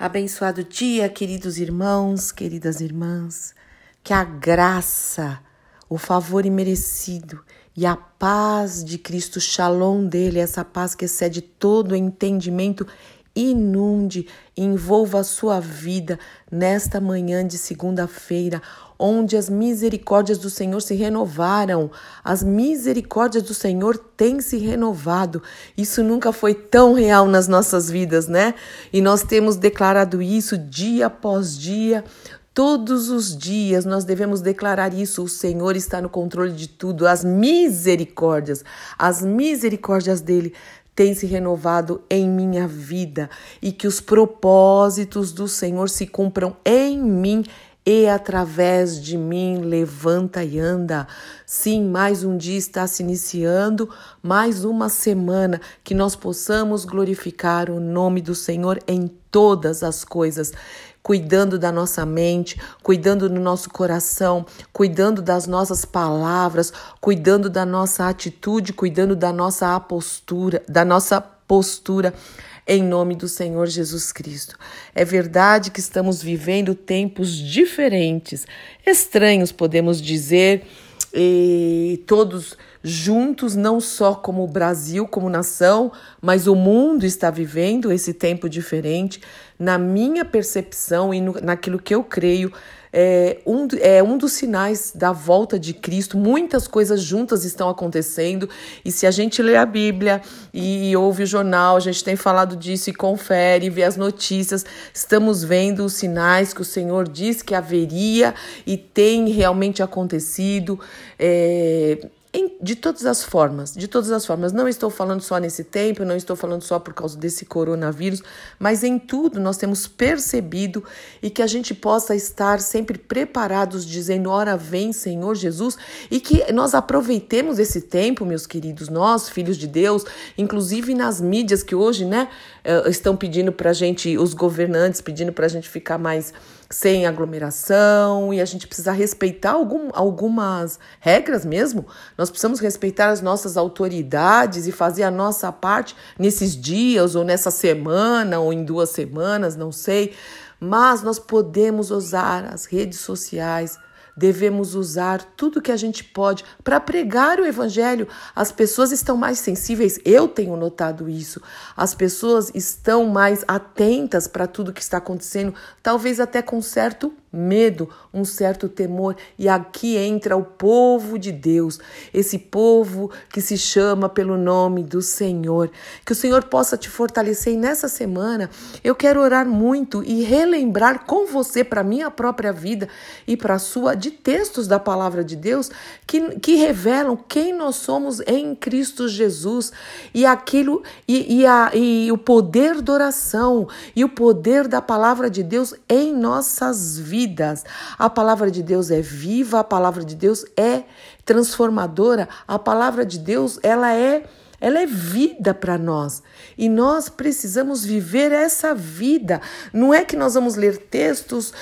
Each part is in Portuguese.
Abençoado dia, queridos irmãos, queridas irmãs. Que a graça, o favor imerecido e a paz de Cristo, Shalom dele, essa paz que excede todo entendimento, inunde, envolva a sua vida nesta manhã de segunda-feira, onde as misericórdias do Senhor se renovaram. As misericórdias do Senhor têm se renovado. Isso nunca foi tão real nas nossas vidas, né? E nós temos declarado isso dia após dia. Todos os dias nós devemos declarar isso. O Senhor está no controle de tudo. As misericórdias, as misericórdias dele tem se renovado em minha vida e que os propósitos do Senhor se cumpram em mim e através de mim levanta e anda. Sim, mais um dia está se iniciando, mais uma semana que nós possamos glorificar o nome do Senhor em todas as coisas cuidando da nossa mente, cuidando do nosso coração, cuidando das nossas palavras, cuidando da nossa atitude, cuidando da nossa postura, da nossa postura em nome do Senhor Jesus Cristo. É verdade que estamos vivendo tempos diferentes, estranhos, podemos dizer, e todos juntos, não só como o Brasil, como nação, mas o mundo está vivendo esse tempo diferente. Na minha percepção e no, naquilo que eu creio, é um, é um dos sinais da volta de Cristo. Muitas coisas juntas estão acontecendo, e se a gente lê a Bíblia e ouve o jornal, a gente tem falado disso e confere, vê as notícias, estamos vendo os sinais que o Senhor diz que haveria e tem realmente acontecido. É, em, de todas as formas, de todas as formas. Não estou falando só nesse tempo, não estou falando só por causa desse coronavírus, mas em tudo nós temos percebido e que a gente possa estar sempre preparados, dizendo: Ora vem, Senhor Jesus, e que nós aproveitemos esse tempo, meus queridos, nós, filhos de Deus, inclusive nas mídias que hoje, né, eh, estão pedindo para a gente, os governantes pedindo para a gente ficar mais sem aglomeração e a gente precisa respeitar algum, algumas regras mesmo. Nós precisamos respeitar as nossas autoridades e fazer a nossa parte nesses dias ou nessa semana ou em duas semanas, não sei. Mas nós podemos usar as redes sociais devemos usar tudo que a gente pode para pregar o evangelho. As pessoas estão mais sensíveis, eu tenho notado isso. As pessoas estão mais atentas para tudo que está acontecendo, talvez até com certo medo, um certo temor. E aqui entra o povo de Deus, esse povo que se chama pelo nome do Senhor. Que o Senhor possa te fortalecer. E nessa semana eu quero orar muito e relembrar com você, para minha própria vida e para a sua, de textos da palavra de Deus que, que revelam quem nós somos em Cristo Jesus e aquilo e, e, a, e o poder da oração e o poder da palavra de Deus em nossas vidas vidas. A palavra de Deus é viva, a palavra de Deus é transformadora, a palavra de Deus, ela é ela é vida para nós e nós precisamos viver essa vida. Não é que nós vamos ler textos,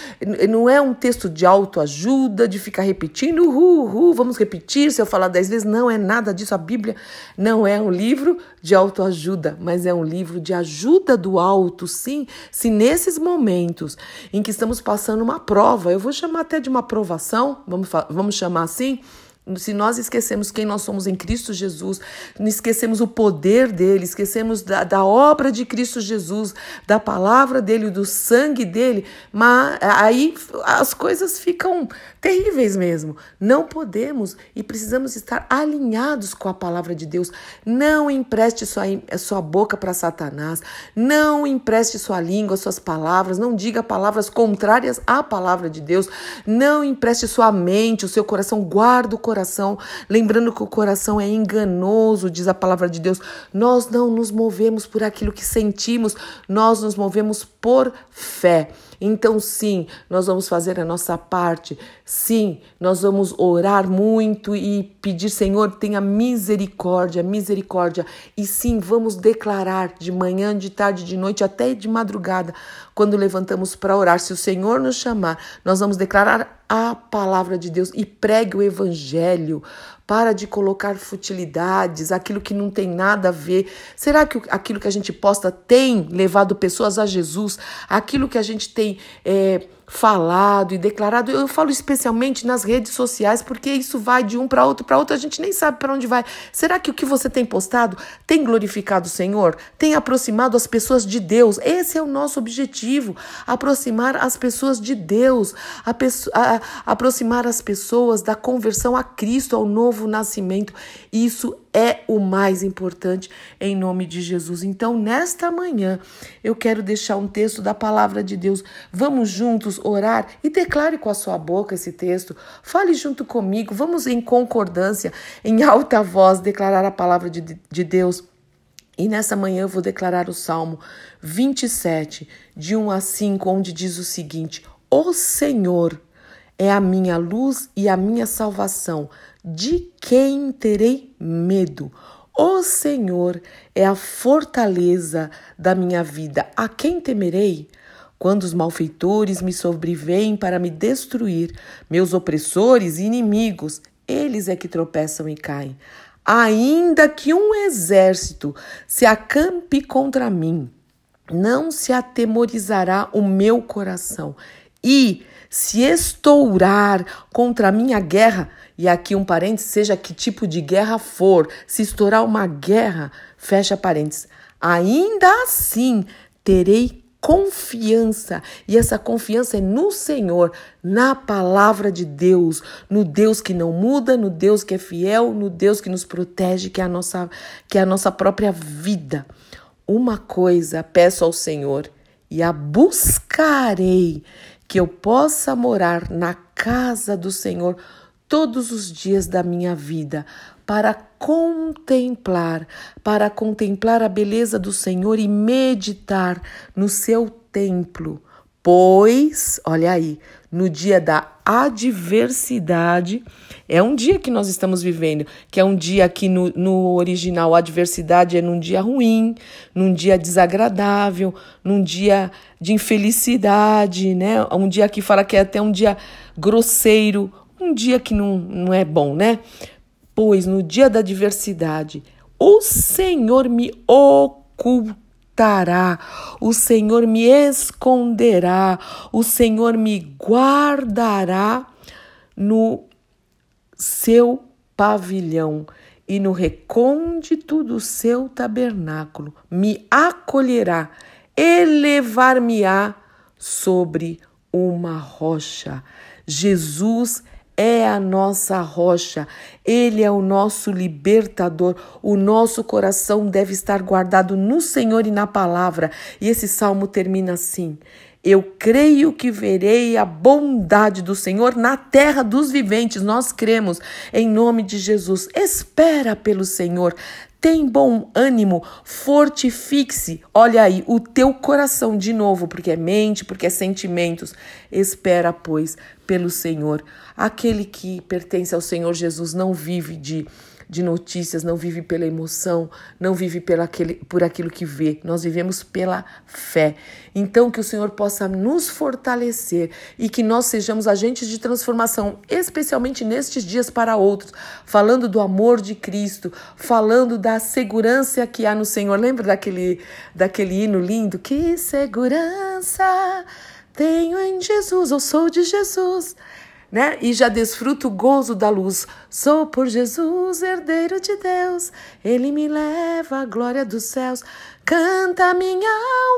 não é um texto de autoajuda, de ficar repetindo, uhul, vamos repetir se eu falar dez vezes. Não é nada disso. A Bíblia não é um livro de autoajuda, mas é um livro de ajuda do alto, sim. Se nesses momentos em que estamos passando uma prova, eu vou chamar até de uma provação, vamos, vamos chamar assim se nós esquecemos quem nós somos em Cristo Jesus, esquecemos o poder dele, esquecemos da, da obra de Cristo Jesus, da palavra dele, do sangue dele, mas aí as coisas ficam terríveis mesmo. Não podemos e precisamos estar alinhados com a palavra de Deus. Não empreste sua, sua boca para Satanás, não empreste sua língua, suas palavras, não diga palavras contrárias à palavra de Deus, não empreste sua mente, o seu coração, guarda o coração coração, lembrando que o coração é enganoso, diz a palavra de Deus. Nós não nos movemos por aquilo que sentimos, nós nos movemos por fé. Então, sim, nós vamos fazer a nossa parte. Sim, nós vamos orar muito e pedir, Senhor, tenha misericórdia, misericórdia. E sim, vamos declarar de manhã, de tarde, de noite, até de madrugada, quando levantamos para orar. Se o Senhor nos chamar, nós vamos declarar a palavra de Deus e pregue o evangelho Para de colocar futilidades, aquilo que não tem nada a ver. Será que aquilo que a gente posta tem levado pessoas a Jesus? Aquilo que a gente tem. É, falado e declarado. Eu falo especialmente nas redes sociais, porque isso vai de um para outro, para outro, a gente nem sabe para onde vai. Será que o que você tem postado tem glorificado o Senhor? Tem aproximado as pessoas de Deus? Esse é o nosso objetivo: aproximar as pessoas de Deus, a, a, aproximar as pessoas da conversão a Cristo, ao novo nascimento. Isso é o mais importante em nome de Jesus. Então, nesta manhã, eu quero deixar um texto da palavra de Deus. Vamos juntos orar e declare com a sua boca esse texto. Fale junto comigo, vamos em concordância, em alta voz, declarar a palavra de, de Deus. E nessa manhã eu vou declarar o Salmo 27, de 1 a 5, onde diz o seguinte: O Senhor é a minha luz e a minha salvação. De quem terei medo? O Senhor é a fortaleza da minha vida. A quem temerei? Quando os malfeitores me sobrevêm para me destruir, meus opressores e inimigos, eles é que tropeçam e caem. Ainda que um exército se acampe contra mim, não se atemorizará o meu coração. E se estourar contra a minha guerra, e aqui um parênteses, seja que tipo de guerra for, se estourar uma guerra, fecha parênteses, ainda assim terei confiança, e essa confiança é no Senhor, na palavra de Deus, no Deus que não muda, no Deus que é fiel, no Deus que nos protege, que é a nossa, que é a nossa própria vida. Uma coisa peço ao Senhor, e a buscarei, que eu possa morar na casa do Senhor todos os dias da minha vida, para contemplar, para contemplar a beleza do Senhor e meditar no seu templo. Pois, olha aí, no dia da adversidade, é um dia que nós estamos vivendo, que é um dia que no, no original adversidade é num dia ruim, num dia desagradável, num dia de infelicidade, né? Um dia que fala que é até um dia grosseiro, um dia que não, não é bom, né? Pois no dia da adversidade, o Senhor me ocultará, o Senhor me esconderá, o Senhor me guardará no seu pavilhão e no recôndito do seu tabernáculo, me acolherá, elevar-me-á sobre uma rocha. Jesus é a nossa rocha, Ele é o nosso libertador. O nosso coração deve estar guardado no Senhor e na palavra. E esse salmo termina assim: Eu creio que verei a bondade do Senhor na terra dos viventes. Nós cremos em nome de Jesus. Espera pelo Senhor. Tem bom ânimo, fortifique-se. Olha aí, o teu coração de novo, porque é mente, porque é sentimentos. Espera, pois, pelo Senhor. Aquele que pertence ao Senhor Jesus não vive de de notícias, não vive pela emoção, não vive pela aquele, por aquilo que vê. Nós vivemos pela fé. Então, que o Senhor possa nos fortalecer e que nós sejamos agentes de transformação, especialmente nestes dias para outros, falando do amor de Cristo, falando da segurança que há no Senhor. Lembra daquele, daquele hino lindo? Que segurança tenho em Jesus, eu sou de Jesus né? E já desfruto o gozo da luz. Sou por Jesus, herdeiro de Deus. Ele me leva à glória dos céus. Canta minha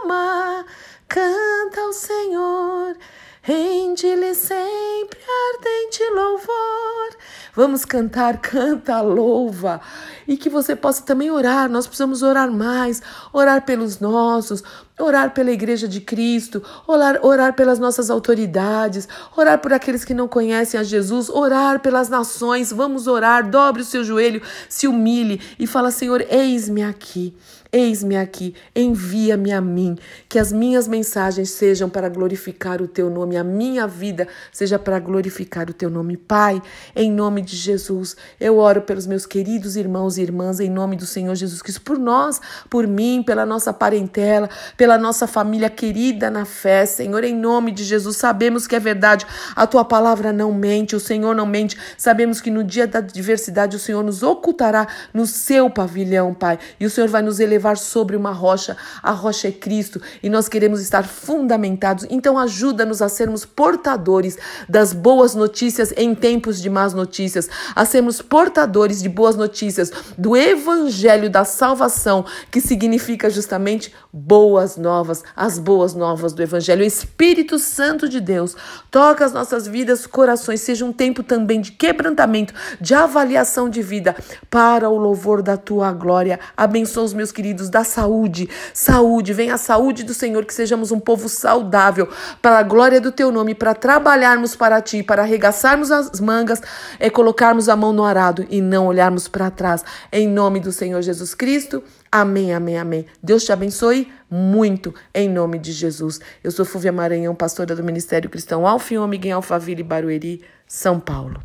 alma, canta ao Senhor. Rende-lhe sempre ardente louvor. Vamos cantar, canta, louva. E que você possa também orar. Nós precisamos orar mais, orar pelos nossos, orar pela Igreja de Cristo, orar, orar pelas nossas autoridades, orar por aqueles que não conhecem a Jesus, orar pelas nações. Vamos orar, dobre o seu joelho, se humilhe e fala: Senhor, eis-me aqui. Eis-me aqui, envia-me a mim, que as minhas mensagens sejam para glorificar o teu nome, a minha vida seja para glorificar o teu nome. Pai, em nome de Jesus, eu oro pelos meus queridos irmãos e irmãs, em nome do Senhor Jesus Cristo, por nós, por mim, pela nossa parentela, pela nossa família querida na fé, Senhor, em nome de Jesus. Sabemos que é verdade, a tua palavra não mente, o Senhor não mente. Sabemos que no dia da adversidade o Senhor nos ocultará no seu pavilhão, Pai, e o Senhor vai nos elevar levar sobre uma rocha. A rocha é Cristo e nós queremos estar fundamentados. Então ajuda-nos a sermos portadores das boas notícias em tempos de más notícias, a sermos portadores de boas notícias do evangelho da salvação, que significa justamente boas novas, as boas novas do evangelho. O Espírito Santo de Deus toca as nossas vidas, corações, seja um tempo também de quebrantamento, de avaliação de vida para o louvor da tua glória. Abençoa os meus queridos queridos, da saúde. Saúde, vem a saúde do Senhor, que sejamos um povo saudável, para a glória do teu nome, para trabalharmos para ti, para arregaçarmos as mangas, é colocarmos a mão no arado e não olharmos para trás. Em nome do Senhor Jesus Cristo. Amém, amém, amém. Deus te abençoe muito, em nome de Jesus. Eu sou Fúvia Maranhão, pastora do Ministério Cristão Alfa e Ômega em Alphaville, Barueri, São Paulo.